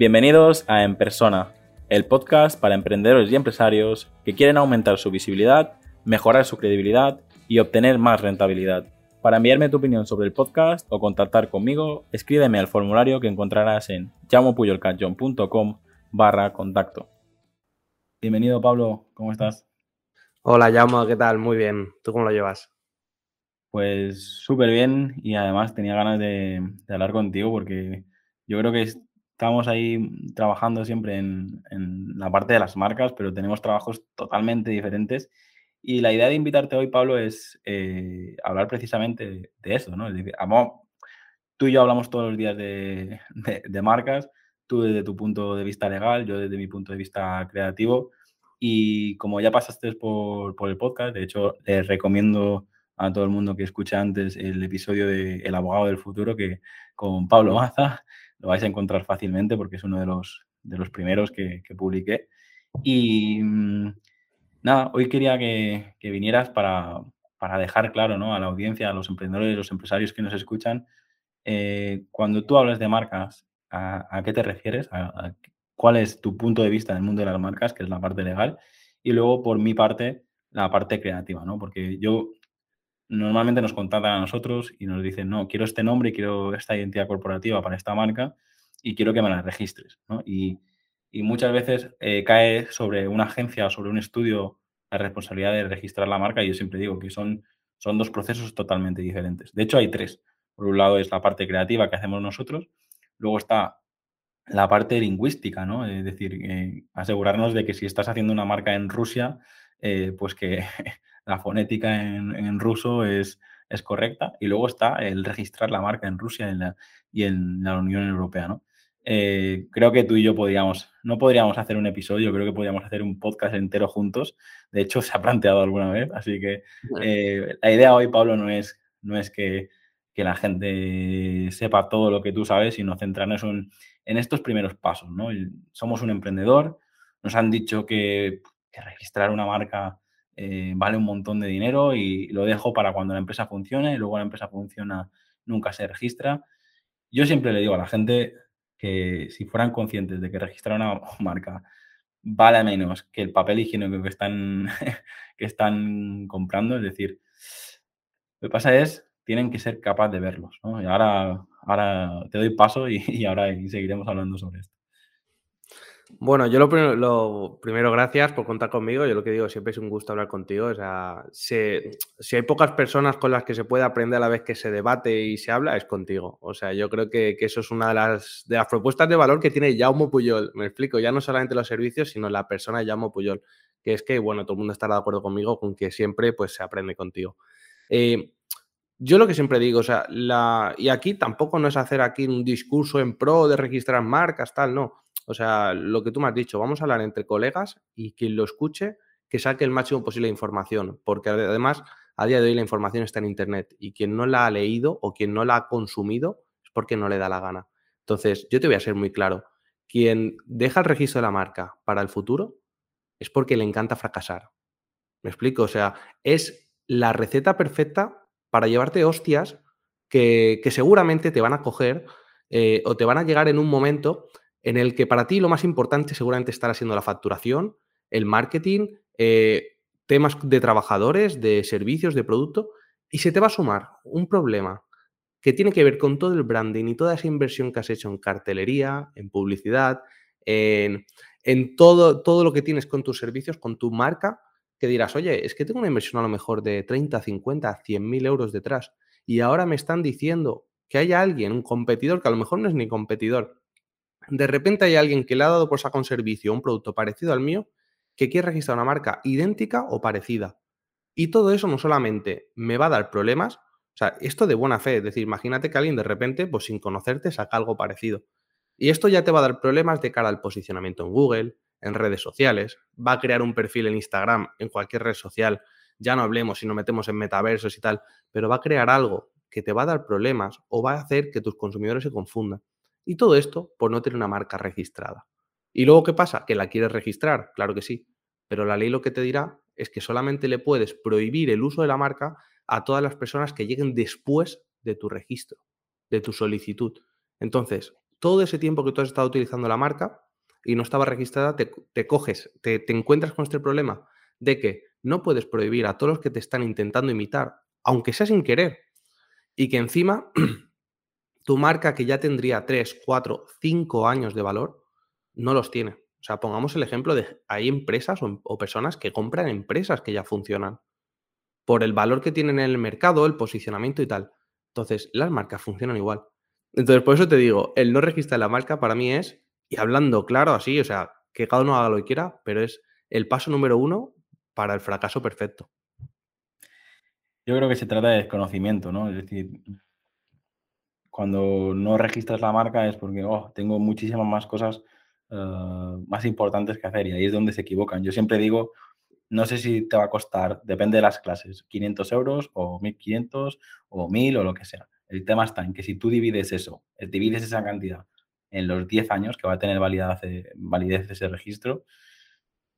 Bienvenidos a En Persona, el podcast para emprendedores y empresarios que quieren aumentar su visibilidad, mejorar su credibilidad y obtener más rentabilidad. Para enviarme tu opinión sobre el podcast o contactar conmigo, escríbeme al formulario que encontrarás en llamopuyolcanchon.com barra contacto. Bienvenido Pablo, ¿cómo estás? Hola Llamo, ¿qué tal? Muy bien. ¿Tú cómo lo llevas? Pues súper bien y además tenía ganas de, de, hablar contigo porque yo creo que estamos ahí trabajando siempre en, en, la parte de las marcas, pero tenemos trabajos totalmente diferentes. Y la idea de invitarte hoy, Pablo, es eh, hablar precisamente de, eso, ¿no? Es decir, tú y yo hablamos todos los días de, de, marcas, tú desde tu punto de vista legal, yo desde mi punto de vista creativo. Y como ya pasaste por, por el podcast, de hecho, les recomiendo a todo el mundo que escuche antes el episodio de El abogado del futuro, que con Pablo Maza, lo vais a encontrar fácilmente porque es uno de los, de los primeros que, que publiqué. Y mm, nada, hoy quería que, que vinieras para, para, dejar claro ¿no? a la audiencia, a los emprendedores, los empresarios que nos escuchan, eh, cuando tú hablas de marcas, ¿a, a qué te refieres? ¿A, ¿A, cuál es tu punto de vista en el mundo de las marcas, que es la parte legal? Y luego, por mi parte, la parte creativa, ¿no? Porque yo normalmente nos contactan a nosotros y nos dicen, no, quiero este nombre, quiero esta identidad corporativa para esta marca y quiero que me la registres. ¿no? Y, y, muchas veces eh, cae sobre una agencia o sobre un estudio la responsabilidad de registrar la marca y yo siempre digo que son, son dos procesos totalmente diferentes. De hecho, hay tres. Por un lado es la parte creativa que hacemos nosotros, luego está la parte lingüística, ¿no? Es decir, eh, asegurarnos de que si estás haciendo una marca en Rusia, eh, pues que la fonética en, en ruso es, es, correcta. Y luego está el registrar la marca en Rusia y en la, y en la Unión Europea, ¿no? Eh, creo que tú y yo podríamos, no podríamos hacer un episodio, creo que podríamos hacer un podcast entero juntos. De hecho, se ha planteado alguna vez. Así que eh, la idea hoy, Pablo, no es, no es que, que, la gente sepa todo lo que tú sabes, sino centrarnos en, en estos primeros pasos. ¿no? Somos un emprendedor, nos han dicho que, que registrar una marca eh, vale un montón de dinero y lo dejo para cuando la empresa funcione, y luego la empresa funciona, nunca se registra. Yo siempre le digo a la gente que si fueran conscientes de que registrar una marca vale menos que el papel higiénico que están, que están comprando, es decir, lo que pasa es, tienen que ser capaces de verlos. ¿no? Y ahora, ahora te doy paso y, y ahora seguiremos hablando sobre esto. Bueno, yo lo primero, gracias por contar conmigo. Yo lo que digo siempre es un gusto hablar contigo. O sea, si, hay pocas personas con las que se puede aprender a la vez que se debate y se habla, es contigo. O sea, yo creo que, que eso es una de las, de las propuestas de valor que tiene Jaume Puyol. Me explico, ya no solamente los servicios, sino la persona Jaume Puyol. Que es que, bueno, todo el mundo estará de acuerdo conmigo con que siempre pues, se aprende contigo. Eh, yo lo que siempre digo, o sea, la, y aquí tampoco no es hacer aquí un discurso en pro de registrar marcas, tal, no o sea, lo que tú me has dicho, vamos a hablar entre colegas y quien lo escuche, que saque el máximo posible de información, porque además a día de hoy la información está en Internet y quien no la ha leído o quien no la ha consumido es porque no le da la gana. Entonces, yo te voy a ser muy claro, quien deja el registro de la marca para el futuro es porque le encanta fracasar. ¿Me explico? O sea, es la receta perfecta para llevarte hostias que, seguramente te van a coger eh, o te van a llegar en un momento en el que para ti lo más importante seguramente estará siendo la facturación, el marketing, eh, temas de trabajadores, de servicios, de producto, y se te va a sumar un problema que tiene que ver con todo el branding y toda esa inversión que has hecho en cartelería, en publicidad, en, en todo, todo lo que tienes con tus servicios, con tu marca, que dirás, oye, es que tengo una inversión a lo mejor de 30, 50, 100 mil euros detrás, y ahora me están diciendo que haya alguien, un competidor, que a lo mejor no es ni competidor, de repente hay alguien que le ha dado por sacar un servicio, un producto parecido al mío, que quiere registrar una marca idéntica o parecida. Y todo eso no solamente me va a dar problemas, o sea, esto de buena fe, es decir, imagínate que alguien de repente, pues sin conocerte, saca algo parecido. Y esto ya te va a dar problemas de cara al posicionamiento en Google, en redes sociales, va a crear un perfil en Instagram, en cualquier red social, ya no hablemos si nos metemos en metaversos y tal, pero va a crear algo que te va a dar problemas o va a hacer que tus consumidores se confundan. Y todo esto por no tener una marca registrada. ¿Y luego qué pasa? ¿Que la quieres registrar? Claro que sí. Pero la ley lo que te dirá es que solamente le puedes prohibir el uso de la marca a todas las personas que lleguen después de tu registro, de tu solicitud. Entonces, todo ese tiempo que tú has estado utilizando la marca y no estaba registrada, te, coges, te, te encuentras con este problema de que no puedes prohibir a todos los que te están intentando imitar, aunque sea sin querer, y que encima tu marca que ya tendría 3, 4, 5 años de valor, no los tiene. O sea, pongamos el ejemplo de hay empresas o, personas que compran empresas que ya funcionan por el valor que tienen en el mercado, el posicionamiento y tal. Entonces, las marcas funcionan igual. Entonces, por eso te digo, el no registrar la marca para mí es, y hablando claro así, o sea, que cada uno haga lo que quiera, pero es el paso número uno para el fracaso perfecto. Yo creo que se trata de desconocimiento, ¿no? Es decir, cuando no registras la marca es porque oh, tengo muchísimas más cosas eh, más importantes que hacer y ahí es donde se equivocan. Yo siempre digo, no sé si te va a costar, depende de las clases, 500 euros o 1500 o 1000 o lo que sea. El tema está en que si tú divides eso, divides esa cantidad en los 10 años que va a tener validez, validez ese registro,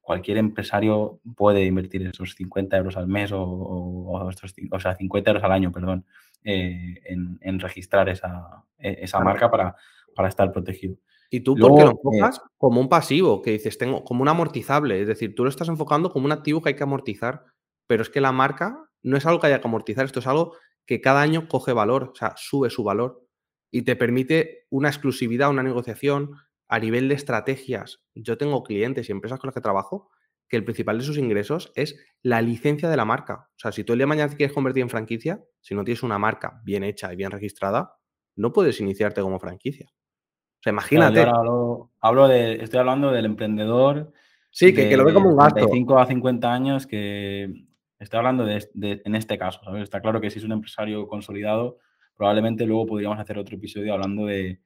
cualquier empresario puede invertir esos 50 euros al mes o, o, o sea, 50 euros al año, perdón, eh, en, registrar esa, e, esa marca para, para estar protegido. Y tú, ¿por qué lo enfocas eh, como un pasivo? Que dices, tengo como un amortizable. Es decir, tú lo estás enfocando como un activo que hay que amortizar. Pero es que la marca no es algo que haya que amortizar, esto es algo que cada año coge valor, o sea, sube su valor y te permite una exclusividad, una negociación a nivel de estrategias. Yo tengo clientes y empresas con las que trabajo que el principal de sus ingresos es la licencia de la marca. O sea, si tú el día de mañana quieres convertir en franquicia, si no tienes una marca bien hecha y bien registrada, no puedes iniciarte como franquicia. O sea, imagínate. hablo, de, estoy hablando del emprendedor. Sí, que, lo ve como un gasto. De 5 a 50 años que estoy hablando de, en este caso. Está claro que si es un empresario consolidado, probablemente luego podríamos hacer otro episodio hablando de,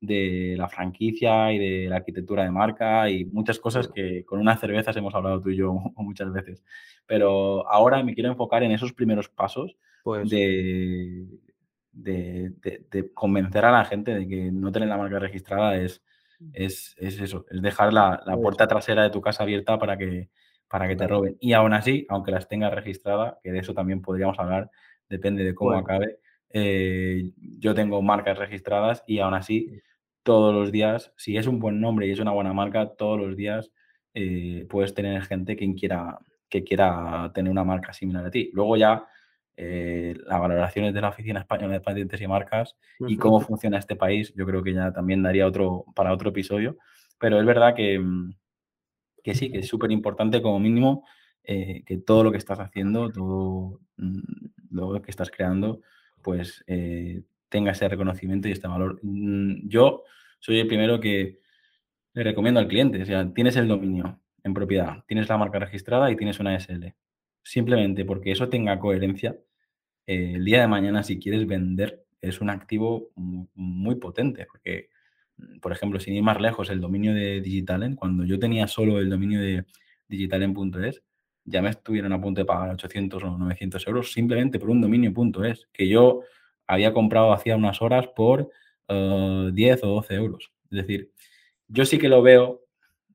de la franquicia y de la arquitectura de marca y muchas cosas que con unas cervezas hemos hablado tú y yo muchas veces. Pero ahora me quiero enfocar en esos primeros pasos pues de, de, convencer a la gente de que no tener la marca registrada es, mm. es, eso, es dejar la, pues puerta trasera de tu casa abierta para que, para que te roben. Y aún así, aunque las tengas registradas, que de eso también podríamos hablar, depende de cómo acabe, eh, yo tengo marcas registradas y aún así todos los días, si es un buen nombre y es una buena marca, todos los días eh, puedes tener gente que quiera, que quiera tener una marca similar a ti. Luego ya eh, las valoraciones de la Oficina Española de Patentes y Marcas y cómo funciona este país, yo creo que ya también daría otro para otro episodio. Pero es verdad que, mm, que sí, que es súper importante como mínimo eh, que todo lo que estás haciendo, todo mm, lo que estás creando, pues eh, tenga ese reconocimiento y este valor. Mm, yo soy el primero que le recomiendo al cliente, o sea, tienes el dominio en propiedad, tienes la marca registrada y tienes una SL. Simplemente porque eso tenga coherencia, eh, el día de mañana, si quieres vender, es un activo muy, potente. Porque, mm, por ejemplo, sin ir más lejos, el dominio de Digitalen, cuando yo tenía solo el dominio de digitalen.es, ya me estuvieron a punto de pagar 800 o 900 euros simplemente por un dominio.es, que yo había comprado hacía unas horas por 10 eh, o 12 euros. Es decir, yo sí que lo veo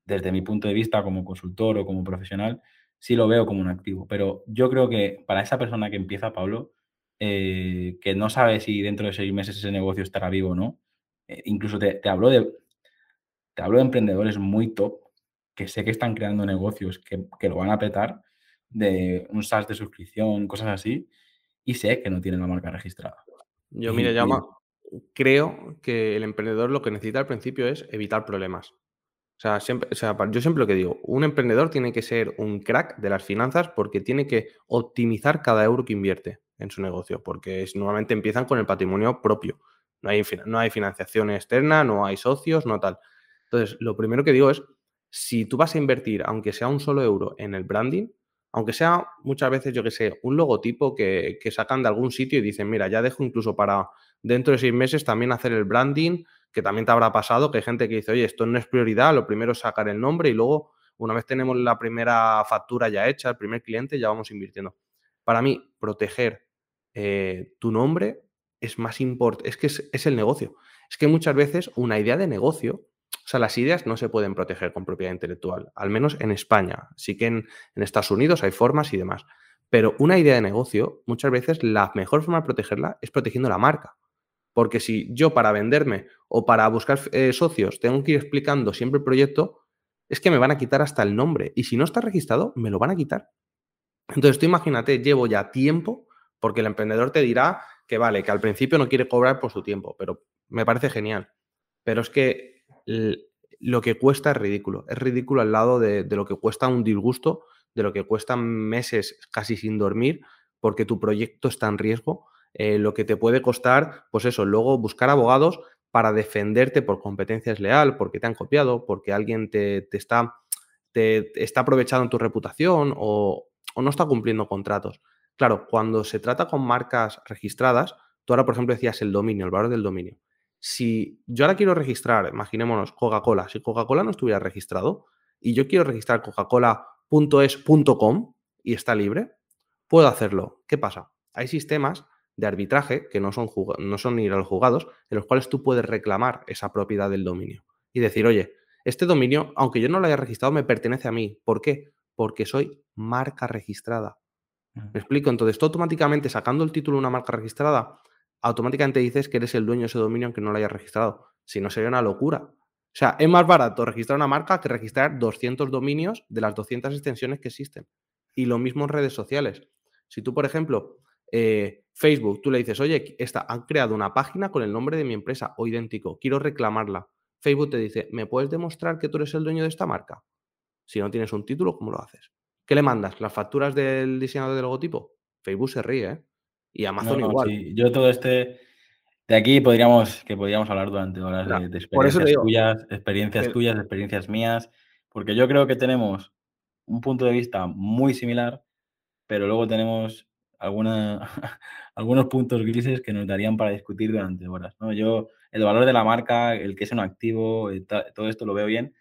desde mi punto de vista como consultor o como profesional, sí lo veo como un activo. Pero yo creo que para esa persona que empieza, Pablo, eh, que no sabe si dentro de seis meses ese negocio estará vivo o no. Eh, incluso te, hablo de, te hablo de emprendedores muy top que sé que están creando negocios que, lo van a petar de un SaaS de suscripción, cosas así, y sé que no tienen la marca registrada. Yo, mire, llama, creo que el emprendedor lo que necesita al principio es evitar problemas. O sea, siempre, o sea, yo siempre lo que digo, un emprendedor tiene que ser un crack de las finanzas porque tiene que optimizar cada euro que invierte en su negocio, porque normalmente empiezan con el patrimonio propio. No hay, no hay financiación externa, no hay socios, no tal. Entonces, lo primero que digo es, si tú vas a invertir, aunque sea un solo euro, en el branding, aunque sea muchas veces, yo que sé, un logotipo que, que sacan de algún sitio y dicen, mira, ya dejo incluso para dentro de seis meses también hacer el branding, que también te habrá pasado, que hay gente que dice, oye, esto no es prioridad, lo primero es sacar el nombre y luego, una vez tenemos la primera factura ya hecha, el primer cliente, ya vamos invirtiendo. Para mí, proteger eh, tu nombre es más importante, es que es, el negocio. Es que muchas veces una idea de negocio, o sea, las ideas no se pueden proteger con propiedad intelectual, al menos en España. Sí que en, Estados Unidos hay formas y demás. Pero una idea de negocio, muchas veces la mejor forma de protegerla es protegiendo la marca. Porque si yo para venderme o para buscar eh, socios tengo que ir explicando siempre el proyecto, es que me van a quitar hasta el nombre. Y si no está registrado, me lo van a quitar. Entonces tú imagínate, llevo ya tiempo, porque el emprendedor te dirá que vale, que al principio no quiere cobrar por su tiempo, pero me parece genial. Pero es que lo que cuesta es ridículo. Es ridículo al lado de, lo que cuesta un disgusto, de lo que cuesta meses casi sin dormir, porque tu proyecto está en riesgo. Eh, lo que te puede costar, pues eso, luego buscar abogados para defenderte por competencia leal, porque te han copiado, porque alguien te, está, te, está aprovechando tu reputación o, o no está cumpliendo contratos. Claro, cuando se trata con marcas registradas, tú ahora, por ejemplo, decías el dominio, el valor del dominio. Si yo ahora quiero registrar, imaginémonos, Coca-Cola, si Coca-Cola no estuviera registrado y yo quiero registrar coca-cola.es.com y está libre, puedo hacerlo. ¿Qué pasa? Hay sistemas de arbitraje que no son, no son ir a los juzgados, en los cuales tú puedes reclamar esa propiedad del dominio y decir, oye, este dominio, aunque yo no lo haya registrado, me pertenece a mí. ¿Por qué? Porque soy marca registrada. ¿Me explico? Entonces, tú automáticamente sacando el título de una marca registrada, automáticamente dices que eres el dueño de ese dominio aunque no lo hayas registrado. Si no, sería una locura. O sea, es más barato registrar una marca que registrar 200 dominios de las 200 extensiones que existen. Y lo mismo en redes sociales. Si tú, por ejemplo, eh, Facebook, tú le dices, oye, esta, han creado una página con el nombre de mi empresa o idéntico, quiero reclamarla. Facebook te dice, ¿me puedes demostrar que tú eres el dueño de esta marca? Si no tienes un título, ¿cómo lo haces? ¿Qué le mandas? ¿Las facturas del diseñador de logotipo? Facebook se ríe, ¿eh? Y Amazon igual. Yo todo este. De aquí podríamos, que podríamos hablar durante horas de, experiencias tuyas, experiencias tuyas, experiencias mías, porque yo creo que tenemos un punto de vista muy similar, pero luego tenemos alguna, algunos puntos grises que nos darían para discutir durante horas. ¿no? Yo, el valor de la marca, el que es un activo, eh, todo esto lo veo bien,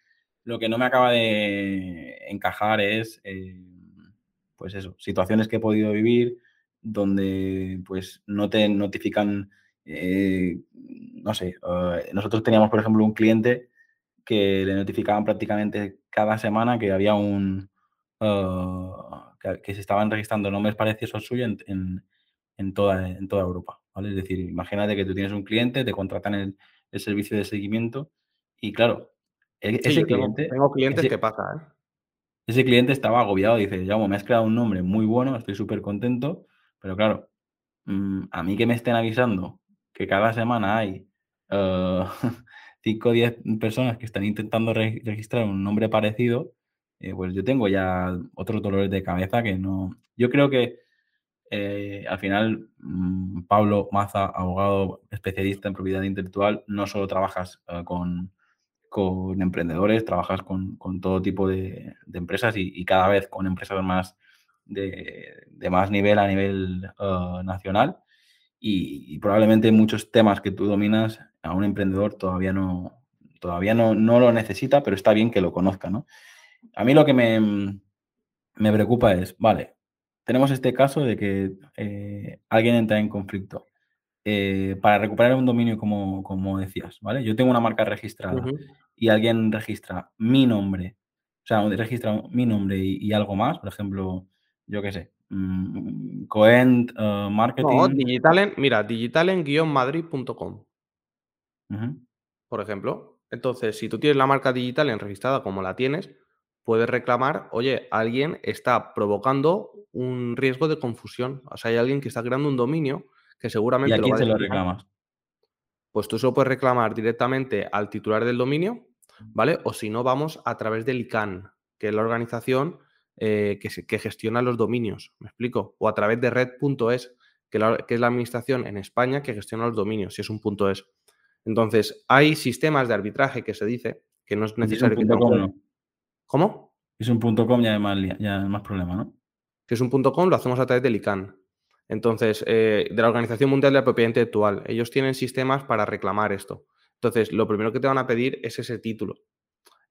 lo que no me acaba de encajar es, eh, pues eso, situaciones que he podido vivir donde pues no te notifican, eh, no sé, eh, nosotros teníamos, por ejemplo, un cliente que le notificaban prácticamente cada semana que había un, que, se estaban registrando nombres parecidos al suyo en, toda, en toda Europa, ¿vale? Es decir, imagínate que tú tienes un cliente, te contratan el, el servicio de seguimiento y claro, e, ese cliente, tengo, clientes que pasa, ¿eh? Ese cliente estaba agobiado, dice, ya, me has creado un nombre muy bueno, estoy súper contento, pero claro, mm, a mí que me estén avisando que cada semana hay 5 o 10 personas que están intentando registrar un nombre parecido, eh, pues yo tengo ya otros dolores de cabeza que no... Yo creo que eh, al final, mm, Pablo Maza, abogado especialista en propiedad intelectual, no solo trabajas con con emprendedores, trabajas con, todo tipo de, empresas y, cada vez con empresas más de, más nivel a nivel uh, nacional. Y, probablemente muchos temas que tú dominas a un emprendedor todavía no, todavía no, no lo necesita, pero está bien que lo conozca. ¿no? A mí lo que me, me preocupa es, vale, tenemos este caso de que eh, alguien entra en conflicto. Eh, para recuperar un dominio, como, como, decías, ¿vale? Yo tengo una marca registrada y alguien registra mi nombre, o sea, registra mi nombre y, algo más, por ejemplo, yo qué sé, mm, Coent uh, Marketing. No, digitalen, mira, digitalen-madrid.com. Por ejemplo. Entonces, si tú tienes la marca Digitalen registrada como la tienes, puedes reclamar, oye, alguien está provocando un riesgo de confusión. O sea, hay alguien que está creando un dominio que seguramente... ¿Y a quién se lo reclamas? Pues tú solo puedes reclamar directamente al titular del dominio, ¿vale? O si no, vamos a través del ICANN, que es la organización eh, que, gestiona los dominios, ¿me explico? O a través de red.es, que, que es la administración en España que gestiona los dominios, si es un punto .es. Entonces, hay sistemas de arbitraje que se dice que no es necesario que... Com, ¿Cómo? Es un punto .com ya hay más, ya más problema, ¿no? Si es un punto .com, lo hacemos a través del ICANN. Entonces, eh, de la Organización Mundial de la Propiedad Intelectual, ellos tienen sistemas para reclamar esto. Entonces, lo primero que te van a pedir es ese título.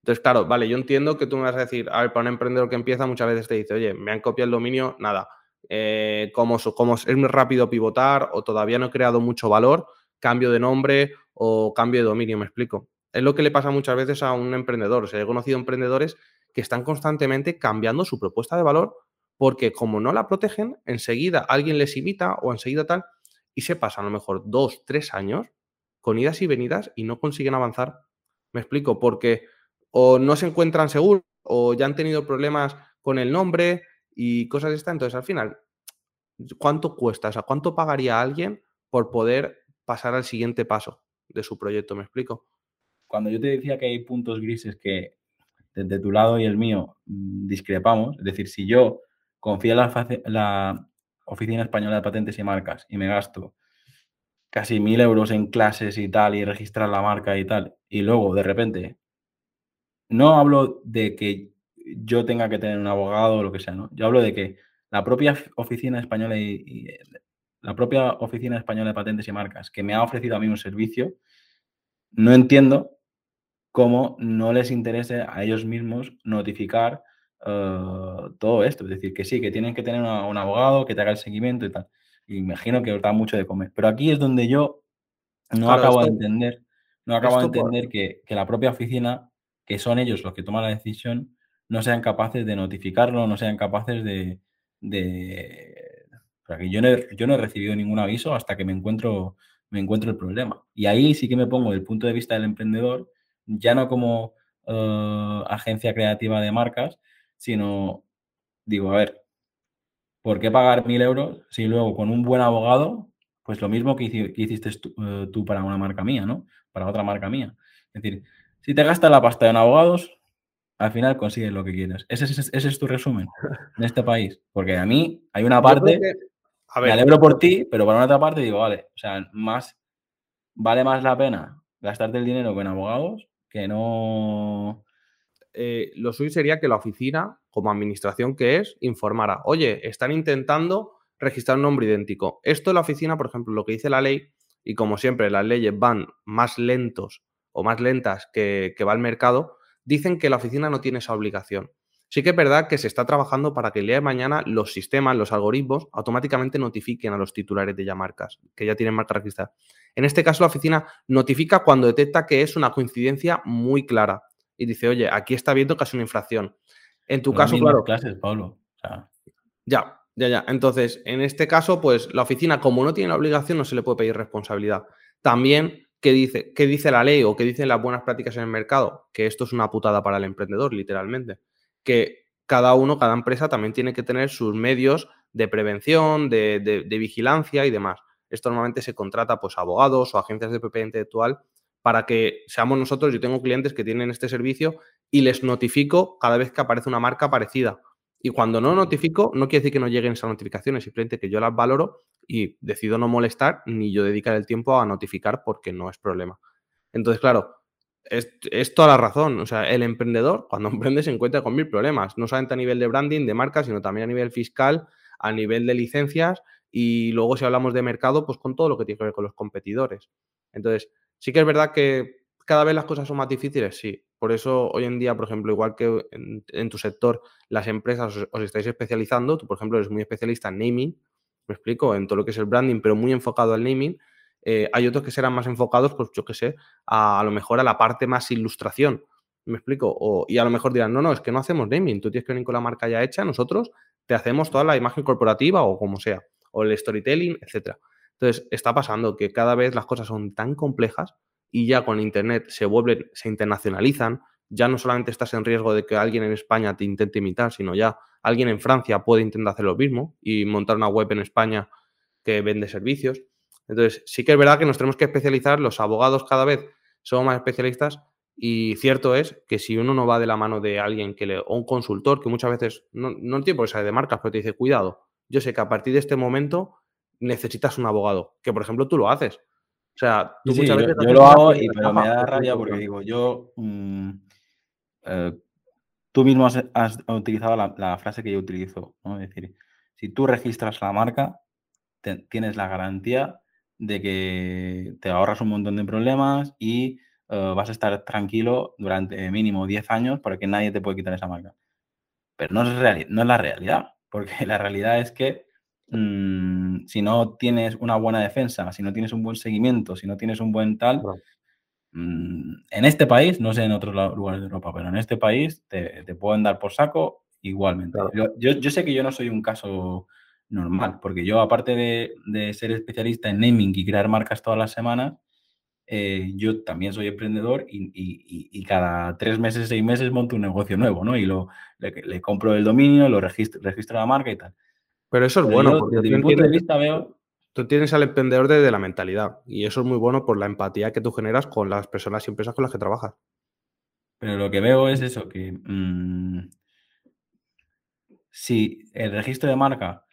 Entonces, claro, vale, yo entiendo que tú me vas a decir, a ver, para un emprendedor que empieza muchas veces te dice, oye, me han copiado el dominio, nada, eh, como, como es muy rápido pivotar o todavía no he creado mucho valor, cambio de nombre o cambio de dominio, me explico. Es lo que le pasa muchas veces a un emprendedor. O sea, he conocido emprendedores que están constantemente cambiando su propuesta de valor porque como no la protegen, enseguida alguien les imita o enseguida tal, y se pasan a lo mejor dos, tres años con idas y venidas y no consiguen avanzar. Me explico, porque o no se encuentran seguros o ya han tenido problemas con el nombre y cosas de esta. Entonces, al final, ¿cuánto cuesta? O sea, ¿cuánto pagaría alguien por poder pasar al siguiente paso de su proyecto? ¿Me explico? Cuando yo te decía que hay puntos grises que desde tu lado y el mío mm, discrepamos, es decir, si yo confío en la, la Oficina Española de Patentes y Marcas y me gasto casi mil euros en clases y tal y registrar la marca y tal, y luego de repente, no hablo de que yo tenga que tener un abogado o lo que sea, ¿no? Yo hablo de que la propia Oficina Española y, la propia Oficina Española de Patentes y Marcas que me ha ofrecido a mí un servicio, no entiendo cómo no les interese a ellos mismos notificar eh, todo esto. Es decir, que sí, que tienen que tener un abogado que te haga el seguimiento y tal. imagino que os da mucho de comer. Pero aquí es donde yo no acabo de entender, no acabo de entender que, la propia oficina, que son ellos los que toman la decisión, no sean capaces de notificarlo, no sean capaces de... de... yo no, he, yo no he recibido ningún aviso hasta que me encuentro, me encuentro el problema. Y ahí sí que me pongo el punto de vista del emprendedor, ya no como eh, agencia creativa de marcas, sino digo, a ver, ¿por qué pagar mil euros si luego con un buen abogado, pues lo mismo que, hiciste eh, tú, para una marca mía, ¿no? Para otra marca mía. Es decir, si te gastas la pasta en abogados, al final consigues lo que quieres. Ese, es tu resumen en este país. Porque a mí hay una parte, a ver, me alegro por ti, pero por otra parte digo, vale, o sea, más, vale más la pena gastarte el dinero con abogados que no eh, lo suyo sería que la oficina, como administración que es, informara, oye, están intentando registrar un nombre idéntico. Esto en la oficina, por ejemplo, lo que dice la ley, y como siempre las leyes van más lentos o más lentas que, que va el mercado, dicen que la oficina no tiene esa obligación. Sí que es verdad que se está trabajando para que el día de mañana los sistemas, los algoritmos, automáticamente notifiquen a los titulares de ya marcas, que ya tienen marca registrada. En este caso, la oficina notifica cuando detecta que es una coincidencia muy clara y dice, oye, aquí está viendo casi una infracción. En tu caso, claro. clases, Pablo. Ya, ya, ya. Entonces, en este caso, pues la oficina, como no tiene la obligación, no se le puede pedir responsabilidad. También, ¿qué dice, qué dice la ley o qué dicen las buenas prácticas en el mercado? Que esto es una putada para el emprendedor, literalmente. Que cada uno, cada empresa también tiene que tener sus medios de prevención, de, de vigilancia y demás. Esto normalmente se contrata pues abogados o agencias de propiedad intelectual para que seamos nosotros, yo tengo clientes que tienen este servicio y les notifico cada vez que aparece una marca parecida. Y cuando no notifico, no quiere decir que no lleguen esas notificaciones, simplemente que yo las valoro y decido no molestar ni yo dedicar el tiempo a notificar porque no es problema. Entonces, claro, es, es, toda la razón. O sea, el emprendedor, cuando emprende, se encuentra con mil problemas, no solamente a nivel de branding, de marca, sino también a nivel fiscal, a nivel de licencias y luego si hablamos de mercado, pues con todo lo que tiene que ver con los competidores. Entonces, Sí que es verdad que cada vez las cosas son más difíciles, sí. Por eso hoy en día, por ejemplo, igual que en, tu sector, las empresas os, estáis especializando, tú, por ejemplo, eres muy especialista en naming, me explico, en todo lo que es el branding, pero muy enfocado al naming. Eh, hay otros que serán más enfocados, pues yo qué sé, a, lo mejor a la parte más ilustración, me explico, o, y a lo mejor dirán, no, no, es que no hacemos naming, tú tienes que venir con la marca ya hecha, nosotros te hacemos toda la imagen corporativa o como sea, o el storytelling, etcétera. Entonces, está pasando que cada vez las cosas son tan complejas y ya con Internet se vuelven, se internacionalizan. Ya no solamente estás en riesgo de que alguien en España te intente imitar, sino ya alguien en Francia puede intentar hacer lo mismo y montar una web en España que vende servicios. Entonces, sí que es verdad que nos tenemos que especializar, los abogados cada vez somos más especialistas y cierto es que si uno no va de la mano de alguien que le, o un consultor que muchas veces no, no tiene por qué saber de marcas, pero te dice, cuidado, yo sé que a partir de este momento necesitas un abogado, que por ejemplo tú lo haces. O sea, tú muchas veces yo, lo hago, y, pero me da rabia porque digo, yo, mm, eh, tú mismo has, utilizado la, frase que yo utilizo, ¿no? Es decir, si tú registras la marca, tienes la garantía de que te ahorras un montón de problemas y eh, vas a estar tranquilo durante mínimo 10 años porque nadie te puede quitar esa marca. Pero no es, no es la realidad, porque la realidad es que Mm, si no tienes una buena defensa, si no tienes un buen seguimiento, si no tienes un buen tal, mm, en este país, no sé en otros lugares de Europa, pero en este país te, pueden dar por saco igualmente. Yo, yo, sé que yo no soy un caso normal, porque yo aparte de, ser especialista en naming y crear marcas todas las semanas, eh, yo también soy emprendedor y, cada tres meses, seis meses monto un negocio nuevo, ¿no? Y lo, le, compro el dominio, lo registro, registro la marca y tal. Pero eso es bueno, porque desde mi punto de vista veo... Tú tienes al emprendedor desde la mentalidad y eso es muy bueno por la empatía que tú generas con las personas y empresas con las que trabajas. Pero lo que veo es eso, que mm, si el registro de marca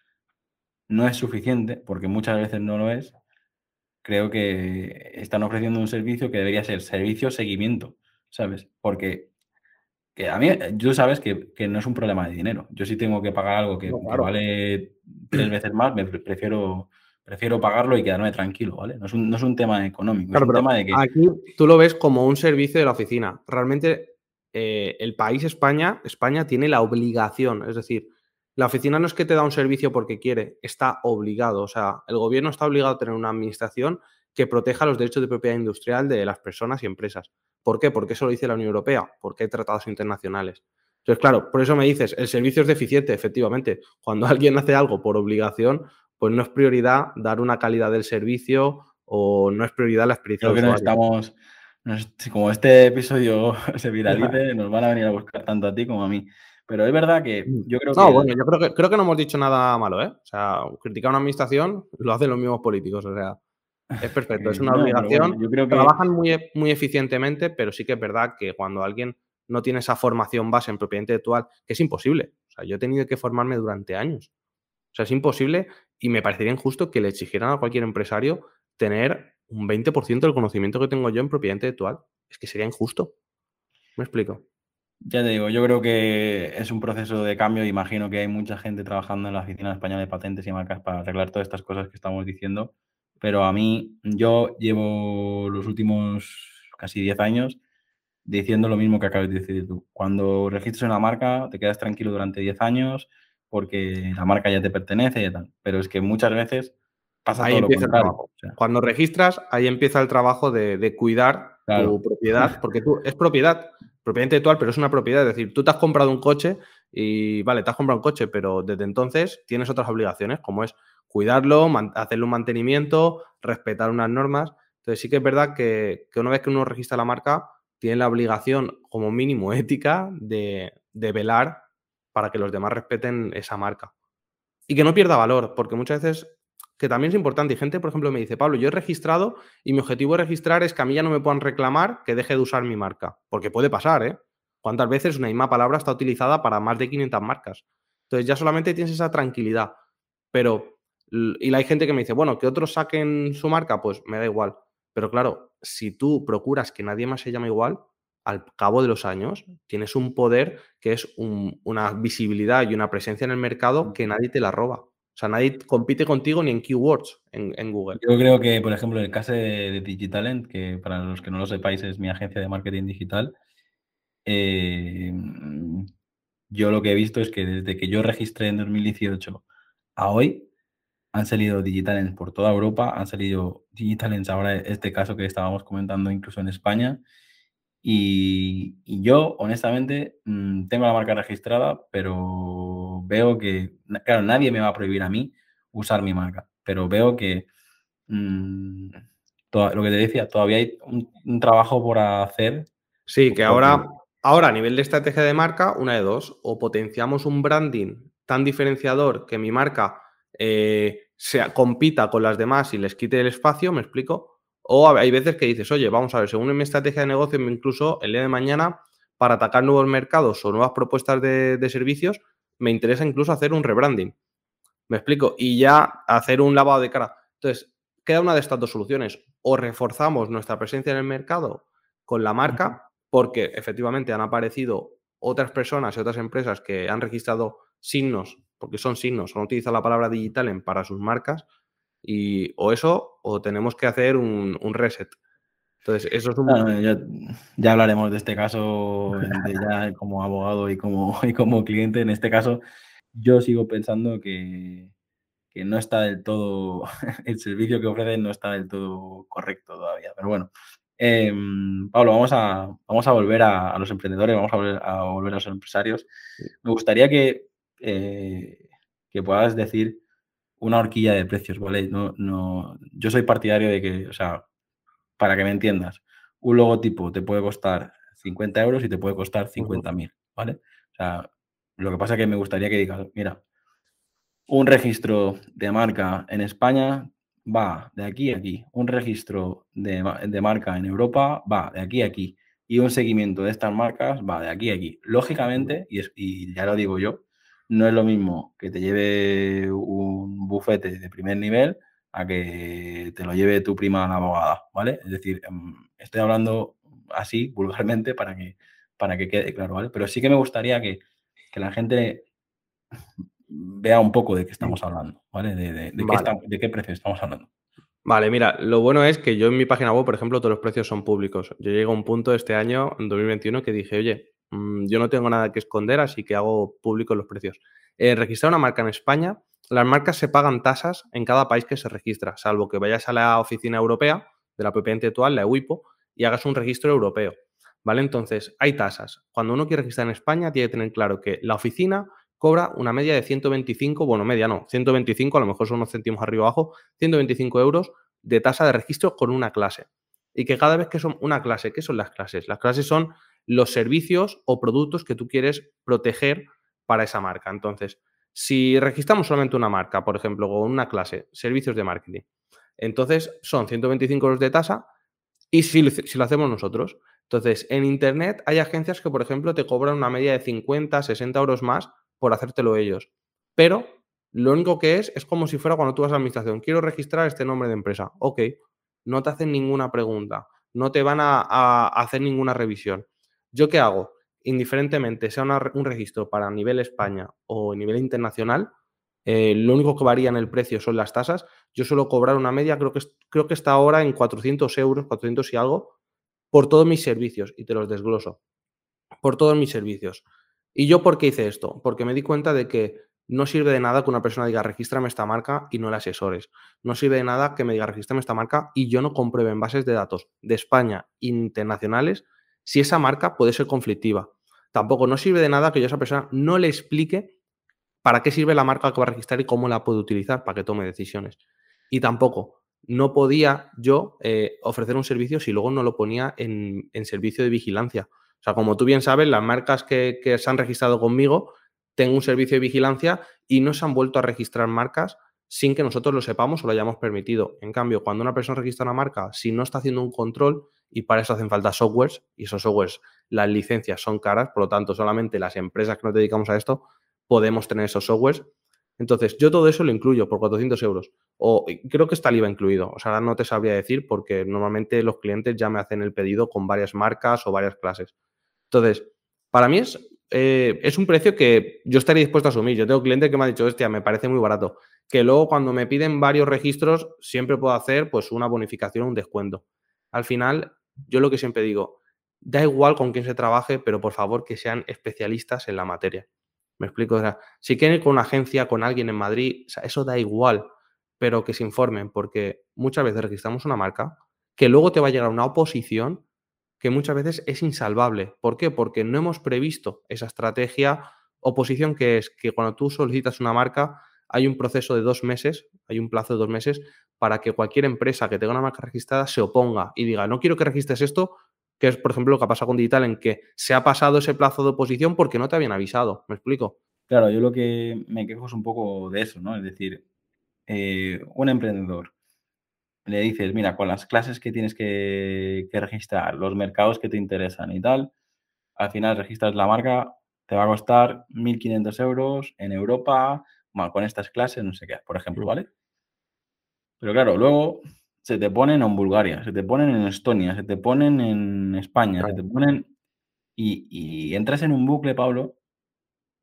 no es suficiente, porque muchas veces no lo es, creo que están ofreciendo un servicio que debería ser servicio seguimiento, ¿sabes? Porque que a mí, tú sabes que, no es un problema de dinero. Yo sí tengo que pagar algo que, vale tres veces más, me prefiero, prefiero pagarlo y quedarme tranquilo, ¿vale? No es un, tema económico, es un tema de que... Aquí tú lo ves como un servicio de la oficina. Realmente eh, el país España, España tiene la obligación, es decir, la oficina no es que te da un servicio porque quiere, está obligado. O sea, el gobierno está obligado a tener una administración que proteja los derechos de propiedad industrial de las personas y empresas. ¿Por qué? Porque eso lo dice la Unión Europea, porque hay tratados internacionales. Entonces, claro, por eso me dices, el servicio es deficiente, efectivamente. Cuando alguien hace algo por obligación, pues no es prioridad dar una calidad del servicio o no es prioridad la experiencia. Creo que no estamos, como este episodio se viralice, nos van a venir a buscar tanto a ti como a mí. Pero es verdad que mm. yo creo que. No, bueno, yo creo que, creo que no hemos dicho nada malo, ¿eh? O sea, criticar una administración lo hacen los mismos políticos, o sea. Es perfecto, es una obligación. yo creo que... Trabajan muy, e, muy eficientemente, pero sí que es verdad que cuando alguien no tiene esa formación base en propiedad intelectual, que es imposible. O sea, yo he tenido que formarme durante años. O sea, es imposible y me parecería injusto que le exigieran a cualquier empresario tener un 20% del conocimiento que tengo yo en propiedad intelectual. Es que sería injusto. ¿Me explico? Ya te digo, yo creo que es un proceso de cambio. Imagino que hay mucha gente trabajando en la Oficina Española de Patentes y Marcas para arreglar todas estas cosas que estamos diciendo. Pero a mí, yo llevo los últimos casi 10 años diciendo lo mismo que acabas de decir tú. Cuando registras una marca, te quedas tranquilo durante 10 años porque la marca ya te pertenece y tal. Pero es que muchas veces pasa todo lo contrario. Cuando registras, ahí empieza el trabajo de, cuidar tu propiedad, porque tú es propiedad propiedad intelectual, pero es una propiedad. Es decir, tú te has comprado un coche y, vale, te has comprado un coche, pero desde entonces tienes otras obligaciones, como es cuidarlo, hacerle un mantenimiento, respetar unas normas. Entonces sí que es verdad que, una vez que uno registra la marca, tiene la obligación, como mínimo ética, de, de velar para que los demás respeten esa marca. Y que no pierda valor, porque muchas veces que también es importante. Y gente, por ejemplo, me dice, Pablo, yo he registrado y mi objetivo de registrar es que a mí ya no me puedan reclamar que deje de usar mi marca. Porque puede pasar, ¿eh? ¿Cuántas veces una misma palabra está utilizada para más de 500 marcas? Entonces ya solamente tienes esa tranquilidad. Pero, y hay gente que me dice, bueno, que otros saquen su marca, pues me da igual. Pero claro, si tú procuras que nadie más se llame igual, al cabo de los años tienes un poder que es una visibilidad y una presencia en el mercado que nadie te la roba. O sea, nadie compite contigo ni en keywords en, Google. Yo creo que, por ejemplo, en el caso de, Digitalent, que para los que no lo sepáis es mi agencia de marketing digital, eh, yo lo que he visto es que desde que yo registré en 2018 a hoy, han salido Digitalents por toda Europa, han salido Digitalents ahora este caso que estábamos comentando incluso en España. Y, y yo, honestamente, mm, tengo la marca registrada, pero veo que, claro, nadie me va a prohibir a mí usar mi marca, pero veo que mm, lo que te decía, todavía hay un, trabajo por hacer. Sí, que ahora, ahora a nivel de estrategia de marca, una de dos, o potenciamos un branding tan diferenciador que mi marca eh, se, compita con las demás y les quite el espacio, me explico. O hay veces que dices, oye, vamos a ver, según mi estrategia de negocio, incluso el día de mañana, para atacar nuevos mercados o nuevas propuestas de servicios, me interesa incluso hacer un rebranding. Me explico. Y ya hacer un lavado de cara. Entonces, queda una de estas dos soluciones. O reforzamos nuestra presencia en el mercado con la marca, porque efectivamente han aparecido otras personas y otras empresas que han registrado signos, porque son signos, han utilizado la palabra digital para sus marcas, y o eso, o tenemos que hacer un, reset. Entonces, eso es un... ya, hablaremos de este caso ya como abogado y como, y como cliente. En este caso, yo sigo pensando que, no está del todo, el servicio que ofrecen no está del todo correcto todavía. Pero bueno, em, Pablo, vamos a, vamos a volver a, los emprendedores, vamos a volver a, volver a los empresarios. Me gustaría que, eh, que puedas decir una horquilla de precios, ¿vale? No, no, yo soy partidario de que, o sea, para que me entiendas, un logotipo te puede costar 50 euros y te puede costar 50.000, ¿vale? O sea, lo que pasa es que me gustaría que digas, mira, un registro de marca en España va de aquí a aquí, un registro de, de marca en Europa va de aquí a aquí y un seguimiento de estas marcas va de aquí a aquí. Lógicamente, y, es, y ya lo digo yo, no es lo mismo que te lleve un bufete de primer nivel a que te lo lleve tu prima la abogada, ¿vale? Es decir, em, estoy hablando así, vulgarmente, para que, para que quede claro, ¿vale? Pero sí que me gustaría que, la gente vea un poco de qué estamos hablando, ¿vale? De, de, qué, de qué precio estamos hablando. Vale, mira, lo bueno es que yo en mi página web, por ejemplo, todos los precios son públicos. Yo llego a un punto este año, en 2021, que dije, oye, Mm, yo no tengo nada que esconder, así que hago público los precios. Eh, registrar una marca en España, las marcas se pagan tasas en cada país que se registra, salvo que vayas a la oficina europea de la propiedad intelectual, la EUIPO, y hagas un registro europeo. ¿Vale? Entonces, hay tasas. Cuando uno quiere registrar en España, tiene que tener claro que la oficina cobra una media de 125, bueno, media no, 125, a lo mejor son unos céntimos arriba abajo, 125 euros de tasa de registro con una clase. Y que cada vez que son una clase, ¿qué son las clases? Las clases son los servicios o productos que tú quieres proteger para esa marca. Entonces, si registramos solamente una marca, por ejemplo, con una clase, servicios de marketing, entonces son 125 euros de tasa y si, si, lo hacemos nosotros. Entonces, en Internet hay agencias que, por ejemplo, te cobran una media de 50, 60 euros más por hacértelo ellos. Pero lo único que es es como si fuera cuando tú vas a la administración. Quiero registrar este nombre de empresa. Ok, no te hacen ninguna pregunta, no te van a hacer ninguna revisión. ¿Yo qué hago? Indiferentemente sea un registro para nivel España o nivel internacional, eh, lo único que varía en el precio son las tasas. Yo suelo cobrar una media, creo que, creo que está ahora en 400 euros, 400 y algo, por todos mis servicios, y te los desgloso. Por todos mis servicios. ¿Y yo por qué hice esto? Porque me di cuenta de que no sirve de nada que una persona diga regístrame esta marca y no la asesores. No sirve de nada que me diga regístrame esta marca y yo no compruebe en bases de datos de España internacionales si esa marca puede ser conflictiva. Tampoco no sirve de nada que yo a esa persona no le explique para qué sirve la marca que va a registrar y cómo la puede utilizar para que tome decisiones. Y tampoco no podía yo eh, ofrecer un servicio si luego no lo ponía en, servicio de vigilancia. O sea, como tú bien sabes, las marcas que, que se han registrado conmigo, tengo un servicio de vigilancia y no se han vuelto a registrar marcas sin que nosotros lo sepamos o lo hayamos permitido. En cambio, cuando una persona registra una marca, si no está haciendo un control, y para eso hacen falta softwares, y esos softwares, las licencias son caras, por lo tanto, solamente las empresas que nos dedicamos a esto podemos tener esos softwares. Entonces, yo todo eso lo incluyo por 400 euros. O creo que está el IVA incluido. O sea, no te sabría decir porque normalmente los clientes ya me hacen el pedido con varias marcas o varias clases. Entonces, para mí es, eh, es un precio que yo estaría dispuesto a asumir. Yo tengo clientes que me han dicho, hostia, me parece muy barato que luego cuando me piden varios registros siempre puedo hacer pues una bonificación, un descuento. Al final, yo lo que siempre digo, da igual con quién se trabaje, pero por favor que sean especialistas en la materia. Me explico, o sea, si quieren ir con una agencia, con alguien en Madrid, eso da igual, pero que se informen, porque muchas veces registramos una marca que luego te va a llegar una oposición que muchas veces es insalvable. ¿Por qué? Porque no hemos previsto esa estrategia oposición que es que cuando tú solicitas una marca, hay un proceso de dos meses, hay un plazo de dos meses para que cualquier empresa que tenga una marca registrada se oponga y diga, no quiero que registres esto, que es, por ejemplo, lo que ha pasado con Digital, en que se ha pasado ese plazo de oposición porque no te habían avisado. ¿Me explico? Claro, yo lo que me quejo es un poco de eso, ¿no? Es decir, eh, un emprendedor le dices, mira, con las clases que tienes que, que registrar, los mercados que te interesan y tal, al final registras la marca, te va a costar 1.500 euros en Europa, con estas clases, no sé qué, por ejemplo, ¿vale? Pero claro, luego se te ponen en Bulgaria, se te ponen en Estonia, se te ponen en España, se te ponen... Y, entras en un bucle, Pablo,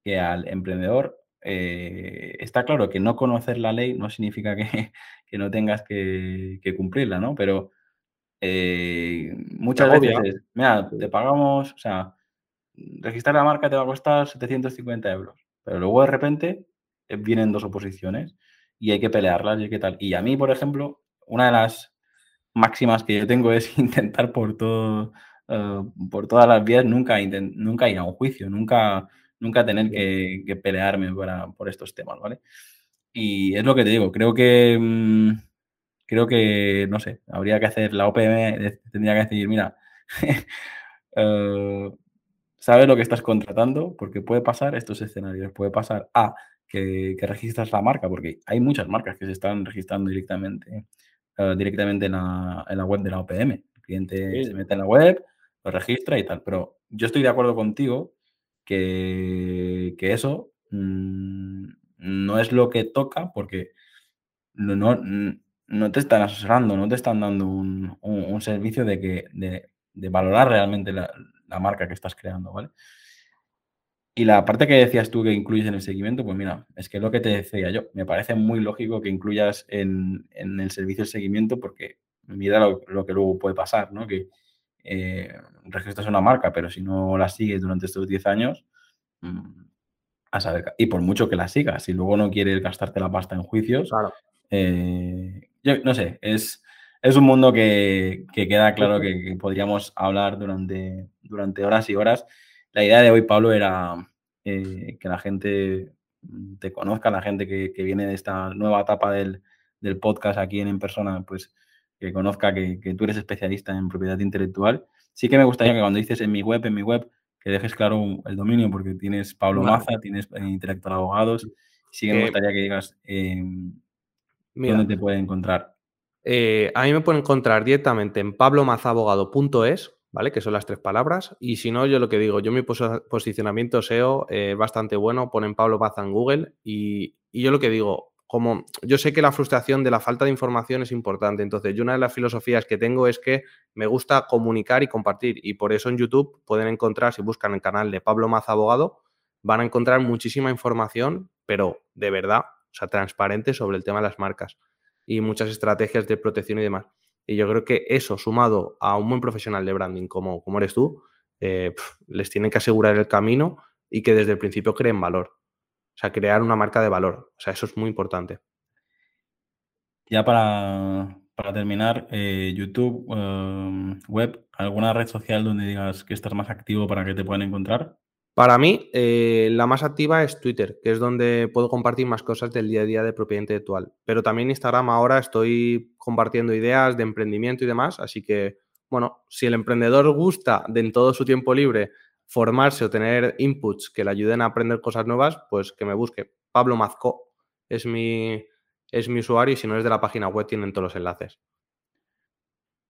que al emprendedor eh, está claro que no conocer la ley no significa que, no tengas que, cumplirla, ¿no? Pero eh, muchas veces, mira, te pagamos, o sea, registrar la marca te va a costar 750 euros, pero luego de repente eh, vienen dos oposiciones y hay que pelearlas y qué tal. Y a mí, por ejemplo, una de las máximas que yo tengo es intentar por todo, por todas las vías nunca, nunca ir a un juicio, nunca, nunca tener que, pelearme por estos temas, ¿vale? Y es lo que te digo, creo que, mm, creo que, no sé, habría que hacer, la OPM tendría que decir, mira, uh, sabes lo que estás contratando, porque puede pasar estos escenarios, puede pasar A, que, registras la marca, porque hay muchas marcas que se están registrando directamente, uh, directamente en la, en la, web de la OPM. El cliente se mete en la web, lo registra y tal, pero yo estoy de acuerdo contigo que, que eso mmm, no es lo que toca porque no, no, te están asesorando, no te están dando un, un, servicio de, que, de, de valorar realmente la, la, marca que estás creando, ¿vale? Y la parte que decías tú que incluyes en el seguimiento, pues mira, es que es lo que te decía yo, me parece muy lógico que incluyas en, en el servicio de seguimiento porque mira lo, lo, que luego puede pasar, ¿no? Que eh, registras una marca, pero si no la sigues durante estos 10 años, mmm, a saber, y por mucho que la sigas, si luego no quieres gastarte la pasta en juicios, eh, yo no sé, es, es un mundo que, que queda claro que, podríamos hablar durante, durante horas y horas. La idea de hoy, Pablo, era eh, que la gente te conozca, la gente que, que, viene de esta nueva etapa del, del podcast aquí en, en persona, pues que conozca que, que, tú eres especialista en propiedad intelectual. Sí que me gustaría que cuando dices en mi web, en mi web, que dejes claro el dominio, porque tienes Pablo Maza, tienes eh, Intelectual Abogados. Sí que me gustaría que digas eh, dónde te pueden encontrar. Eh, a mí me pueden encontrar directamente en pablomazabogado.es, ¿vale? Que son las tres palabras. Y si no, yo lo que digo, yo mi posicionamiento SEO es eh, bastante bueno, ponen Pablo Maza en Google y, y yo lo que digo, como yo sé que la frustración de la falta de información es importante, entonces yo una de las filosofías que tengo es que me gusta comunicar y compartir y por eso en YouTube pueden encontrar, si buscan el canal de Pablo Maza Abogado, van a encontrar muchísima información, pero de verdad, o sea, transparente sobre el tema de las marcas y muchas estrategias de protección y demás. Y yo creo que eso, sumado a un buen profesional de branding como, como eres tú, eh, les tiene que asegurar el camino y que desde el principio creen valor. O sea, crear una marca de valor. O sea, eso es muy importante. Ya para, terminar, eh, YouTube, em, web, ¿alguna red social donde digas que estás más activo para que te puedan encontrar? Para mí, eh, la más activa es Twitter, que es donde puedo compartir más cosas del día a día de propiedad intelectual. Pero también Instagram ahora estoy compartiendo ideas de emprendimiento y demás. Así que, bueno, si el emprendedor gusta de en todo su tiempo libre formarse o tener inputs que le ayuden a aprender cosas nuevas, pues que me busque. Pablo Mazco es mi, es mi usuario y si no es de la página web tienen todos los enlaces.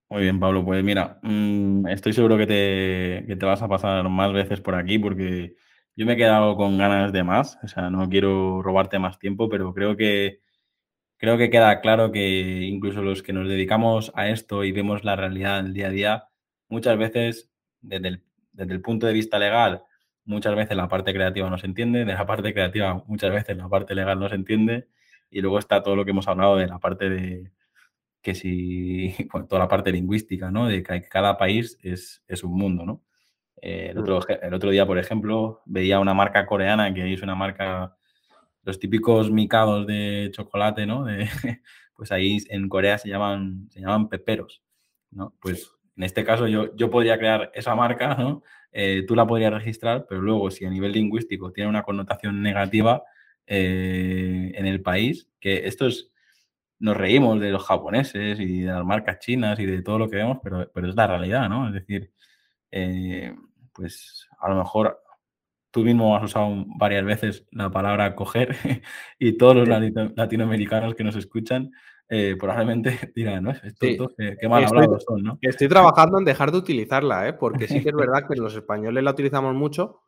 Muy bien, Pablo. Pues mira, mm, estoy seguro que te, que te, vas a pasar más veces por aquí porque yo me he quedado con ganas de más. O sea, no quiero robarte más tiempo, pero creo que, creo que queda claro que incluso los que nos dedicamos a esto y vemos la realidad del día a día, muchas veces desde el desde el punto de vista legal, muchas veces la parte creativa no se entiende, de la parte creativa muchas veces la parte legal no se entiende, y luego está todo lo que hemos hablado de la parte de que si, bueno, toda la parte lingüística, ¿no? De que cada país es, es un mundo, ¿no? Eh, el, otro, el otro día, por ejemplo, veía una marca coreana que es una marca, los típicos micados de chocolate, ¿no? De, pues ahí en Corea se llaman, se llaman peperos, ¿no? Pues en este caso yo, yo podría crear esa marca, ¿no? Eh, tú la podrías registrar, pero luego si a nivel lingüístico tiene una connotación negativa eh, en el país, que esto es, nos reímos de los japoneses y de las marcas chinas y de todo lo que vemos, pero, pero es la realidad, ¿no? Es decir, eh, pues a lo mejor tú mismo has usado varias veces la palabra coger y todos los latinoamericanos que nos escuchan eh, probablemente dirán, ¿no? Estos qué, mal hablados son, ¿no? Estoy trabajando en dejar de utilizarla, ¿eh? Porque sí que es verdad que los españoles la utilizamos mucho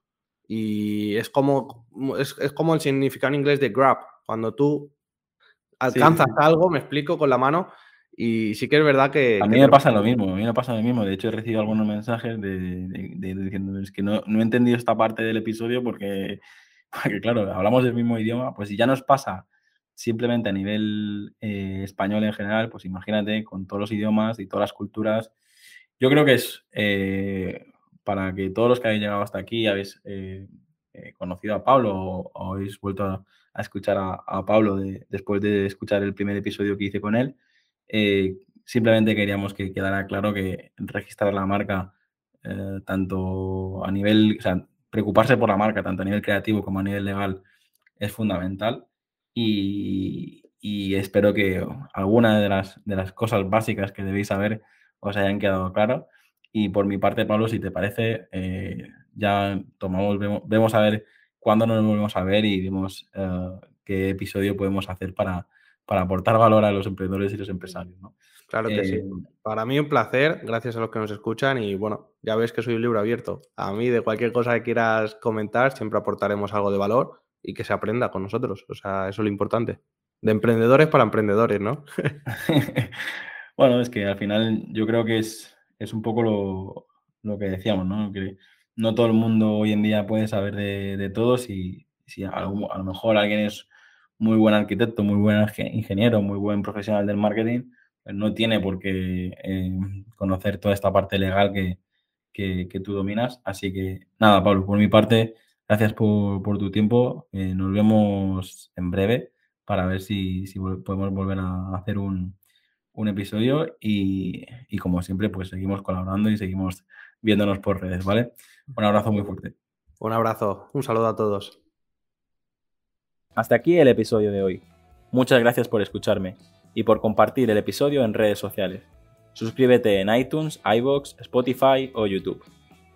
y es como, es, como el significado en inglés de grab. Cuando tú alcanzas algo, me explico con la mano, y sí que es verdad que... A mí me pasa lo mismo, a mí me pasa lo mismo. De hecho, he recibido algunos mensajes de, diciendo es que no, no, he entendido esta parte del episodio porque, porque, claro, hablamos del mismo idioma, pues si ya nos pasa simplemente a nivel eh, español en general, pues imagínate con todos los idiomas y todas las culturas. Yo creo que es eh, para que todos los que habéis llegado hasta aquí habéis eh, conocido a Pablo o, habéis vuelto a, escuchar a, Pablo después de escuchar el primer episodio que hice con él. simplemente queríamos que quedara claro que registrar la marca tanto a nivel, o sea, preocuparse por la marca, tanto a nivel creativo como a nivel legal, es fundamental y, espero que alguna de las, de las cosas básicas que debéis saber os hayan quedado claro. Y por mi parte, Pablo, si te parece, eh, ya tomamos, vemos, a ver cuándo nos volvemos a ver y vemos eh, qué episodio podemos hacer para, para aportar valor a los emprendedores y los empresarios. Claro que sí. Eh, para mí un placer, gracias a los que nos escuchan y bueno, ya ves que soy un libro abierto. A mí de cualquier cosa que quieras comentar siempre aportaremos algo de valor y que se aprenda con nosotros. O sea, eso es lo importante. De emprendedores para emprendedores, ¿no? bueno, es que al final yo creo que es, es un poco lo, que decíamos, ¿no? Que no todo el mundo hoy en día puede saber de, todos y si a lo, mejor alguien es muy buen arquitecto, muy buen ingeniero, muy buen profesional del marketing, pues no tiene por qué eh, conocer toda esta parte legal que, que, tú dominas. Así que nada, Pablo, por mi parte, gracias por, tu tiempo. Eh, nos vemos en breve para ver si, podemos volver a hacer un, episodio y, y, como siempre, pues seguimos colaborando y seguimos viéndonos por redes, ¿vale? Un abrazo muy fuerte. Un abrazo, un saludo a todos. Hasta aquí el episodio de hoy. Muchas gracias por escucharme y por compartir el episodio en redes sociales. Suscríbete en iTunes, iBox, Spotify o YouTube.